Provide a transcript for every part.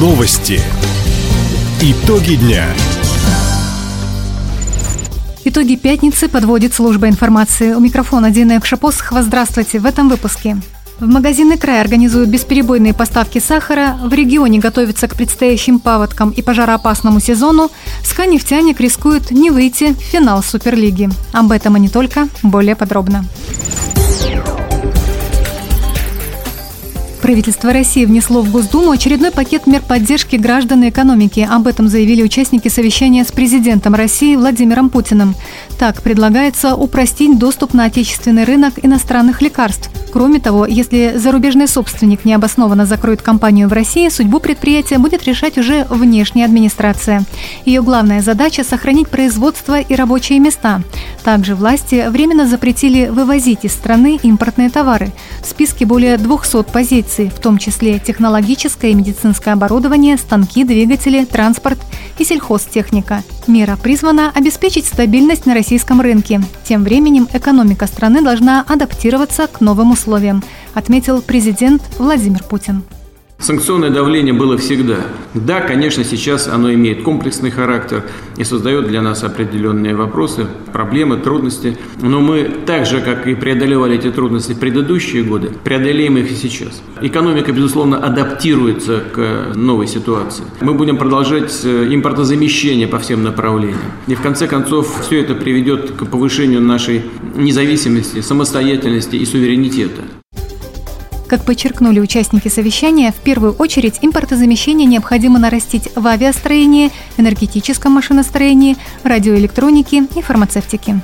Новости. Итоги дня. Итоги пятницы подводит служба информации. У микрофона Дина Экшапосхова. Здравствуйте. В этом выпуске. В магазины края организуют бесперебойные поставки сахара, в регионе готовятся к предстоящим паводкам и пожароопасному сезону, СКА «Нефтяник» рискует не выйти в финал Суперлиги. Об этом и не только, более подробно. Правительство России внесло в Госдуму очередной пакет мер поддержки граждан и экономики. Об этом заявили участники совещания с президентом России Владимиром Путиным. Так, предлагается упростить доступ на отечественный рынок иностранных лекарств. Кроме того, если зарубежный собственник необоснованно закроет компанию в России, судьбу предприятия будет решать уже внешняя администрация. Ее главная задача – сохранить производство и рабочие места. Также власти временно запретили вывозить из страны импортные товары. В списке более 200 позиций, в том числе технологическое и медицинское оборудование, станки, двигатели, транспорт и сельхозтехника. Мера призвана обеспечить стабильность на российском рынке. Тем временем экономика страны должна адаптироваться к новым условиям, отметил президент Владимир Путин. Санкционное давление было всегда. Да, конечно, сейчас оно имеет комплексный характер и создает для нас определенные вопросы, проблемы, трудности. Но мы так же, как и преодолевали эти трудности в предыдущие годы, преодолеем их и сейчас. Экономика, безусловно, адаптируется к новой ситуации. Мы будем продолжать э, импортозамещение по всем направлениям. И в конце концов все это приведет к повышению нашей независимости, самостоятельности и суверенитета. Как подчеркнули участники совещания, в первую очередь импортозамещение необходимо нарастить в авиастроении, энергетическом машиностроении, радиоэлектронике и фармацевтике.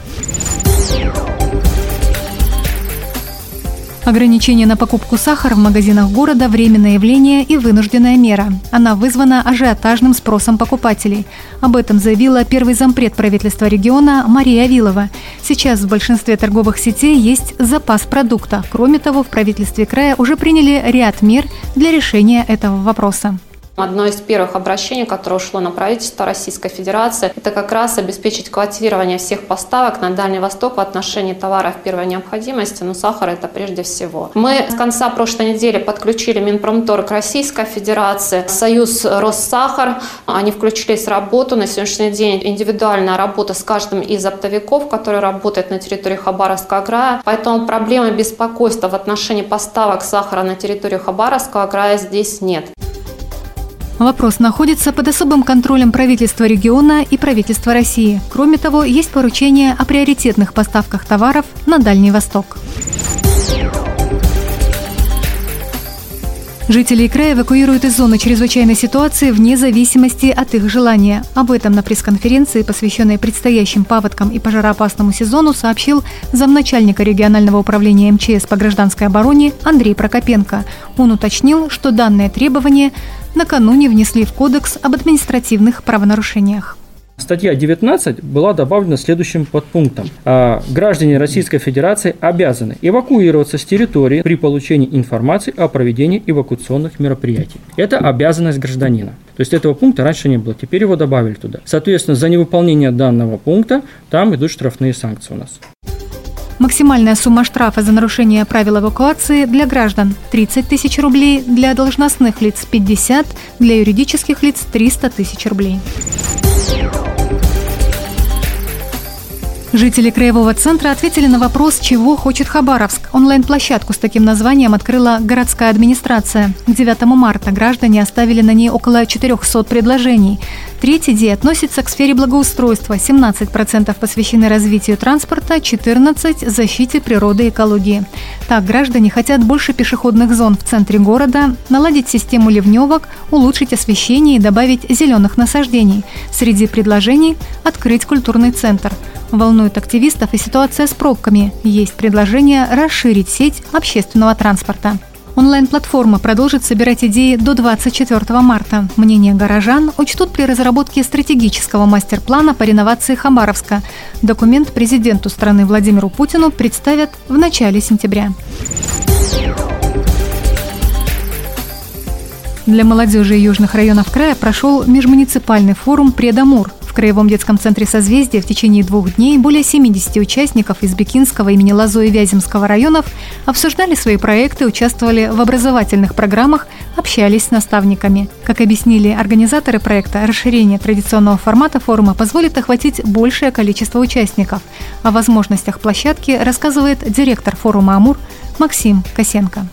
Ограничение на покупку сахара в магазинах города – временное явление и вынужденная мера. Она вызвана ажиотажным спросом покупателей. Об этом заявила первый зампред правительства региона Мария Авилова. Сейчас в большинстве торговых сетей есть запас продукта. Кроме того, в правительстве края уже приняли ряд мер для решения этого вопроса. Одно из первых обращений, которое ушло на правительство Российской Федерации, это как раз обеспечить квотирование всех поставок на Дальний Восток в отношении товаров первой необходимости, но сахар это прежде всего. Мы с конца прошлой недели подключили Минпромторг Российской Федерации, Союз Россахар, они включились в работу. На сегодняшний день индивидуальная работа с каждым из оптовиков, который работает на территории Хабаровского края. Поэтому проблемы беспокойства в отношении поставок сахара на территорию Хабаровского края здесь нет. Вопрос находится под особым контролем правительства региона и правительства России. Кроме того, есть поручение о приоритетных поставках товаров на Дальний Восток. Жителей края эвакуируют из зоны чрезвычайной ситуации вне зависимости от их желания. Об этом на пресс-конференции, посвященной предстоящим паводкам и пожароопасному сезону, сообщил замначальника регионального управления МЧС по гражданской обороне Андрей Прокопенко. Он уточнил, что данное требование накануне внесли в Кодекс об административных правонарушениях. Статья 19 была добавлена следующим подпунктом. А, граждане Российской Федерации обязаны эвакуироваться с территории при получении информации о проведении эвакуационных мероприятий. Это обязанность гражданина. То есть этого пункта раньше не было, теперь его добавили туда. Соответственно, за невыполнение данного пункта там идут штрафные санкции у нас. Максимальная сумма штрафа за нарушение правил эвакуации для граждан – 30 тысяч рублей, для должностных лиц – 50, для юридических лиц – 300 тысяч рублей. Жители Краевого центра ответили на вопрос, чего хочет Хабаровск. Онлайн-площадку с таким названием открыла городская администрация. К 9 марта граждане оставили на ней около 400 предложений. Третий день относится к сфере благоустройства. 17% посвящены развитию транспорта, 14% – защите природы и экологии. Так, граждане хотят больше пешеходных зон в центре города, наладить систему ливневок, улучшить освещение и добавить зеленых насаждений. Среди предложений – открыть культурный центр – Волнует активистов и ситуация с пробками. Есть предложение расширить сеть общественного транспорта. Онлайн-платформа продолжит собирать идеи до 24 марта. Мнение горожан учтут при разработке стратегического мастер-плана по реновации Хабаровска. Документ президенту страны Владимиру Путину представят в начале сентября. Для молодежи южных районов края прошел межмуниципальный форум «Предамур», Краевом детском центре «Созвездие» в течение двух дней более 70 участников из Бикинского имени Лазо и Вяземского районов обсуждали свои проекты, участвовали в образовательных программах, общались с наставниками. Как объяснили организаторы проекта, расширение традиционного формата форума позволит охватить большее количество участников. О возможностях площадки рассказывает директор форума «Амур» Максим Косенко.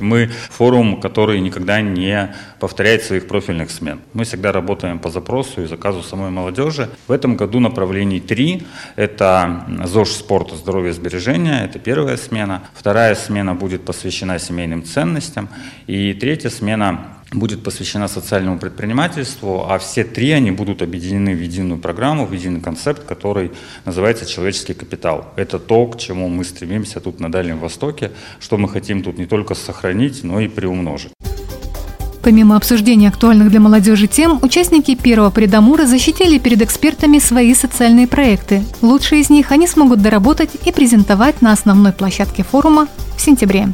Мы форум, который никогда не повторяет своих профильных смен. Мы всегда работаем по запросу и заказу самой молодежи. В этом году направлений три. Это ЗОЖ спорта, здоровье, сбережения. Это первая смена. Вторая смена будет посвящена семейным ценностям. И третья смена будет посвящена социальному предпринимательству, а все три они будут объединены в единую программу, в единый концепт, который называется «Человеческий капитал». Это то, к чему мы стремимся тут на Дальнем Востоке, что мы хотим тут не только сохранить, но и приумножить. Помимо обсуждения актуальных для молодежи тем, участники первого предамура защитили перед экспертами свои социальные проекты. Лучшие из них они смогут доработать и презентовать на основной площадке форума в сентябре.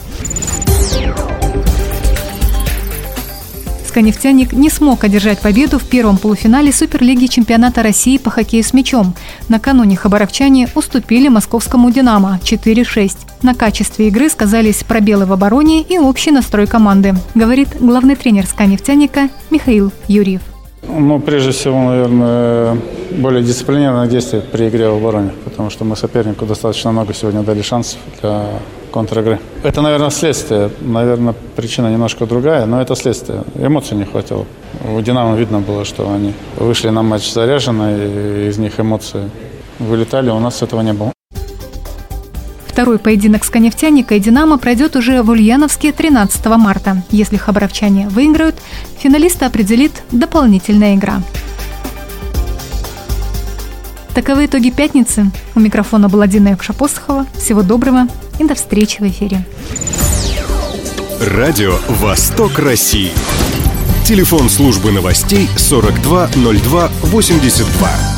«Нефтяник» не смог одержать победу в первом полуфинале Суперлиги чемпионата России по хоккею с мячом. Накануне хабаровчане уступили московскому «Динамо» 4-6. На качестве игры сказались пробелы в обороне и общий настрой команды, говорит главный тренер «Нефтяника» Михаил Юрьев. Ну, прежде всего, наверное, более дисциплинированное действие при игре в обороне, потому что мы сопернику достаточно много сегодня дали шансов для контр-игры. Это, наверное, следствие. Наверное, причина немножко другая, но это следствие. Эмоций не хватило. У «Динамо» видно было, что они вышли на матч заряженно, и из них эмоции вылетали. У нас этого не было. Второй поединок с «Конефтяника» и «Динамо» пройдет уже в Ульяновске 13 марта. Если хабаровчане выиграют, финалиста определит дополнительная игра. Таковы итоги пятницы. У микрофона была Дина Якшапосхова. Всего доброго и до встречи в эфире. Радио «Восток России». Телефон службы новостей 420282.